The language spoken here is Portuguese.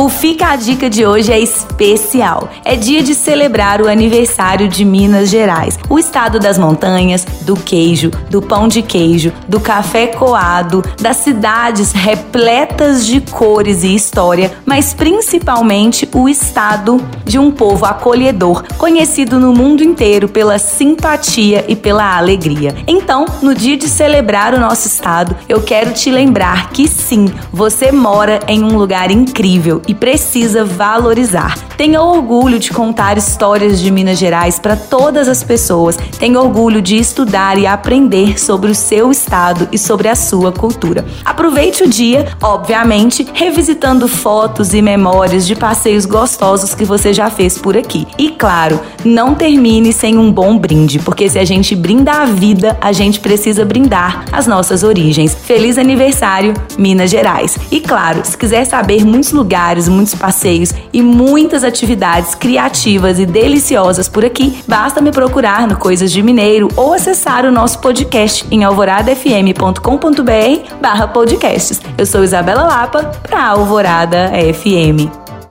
O Fica a Dica de hoje é especial. É dia de celebrar o aniversário de Minas Gerais, o estado das montanhas, do queijo, do pão de queijo, do café coado, das cidades repletas de cores e história, mas principalmente o estado de um povo acolhedor, conhecido no mundo inteiro pela simpatia e pela alegria. Então, no dia de celebrar o nosso estado, eu quero te lembrar que sim, você mora em um lugar incrível e precisa valorizar. Tenha orgulho de contar histórias de Minas Gerais para todas as pessoas. Tenha orgulho de estudar e aprender sobre o seu estado e sobre a sua cultura. Aproveite o dia, obviamente, revisitando fotos e memórias de passeios gostosos que você já fez por aqui. E claro, não termine sem um bom brinde, porque se a gente brinda a vida, a gente precisa brindar as nossas origens. Feliz aniversário, Minas Gerais! E claro, se quiser saber muitos lugares muitos passeios e muitas atividades criativas e deliciosas por aqui, basta me procurar no Coisas de Mineiro ou acessar o nosso podcast em alvoradafm.com.br barra podcasts. Eu sou Isabela Lapa para Alvorada FM.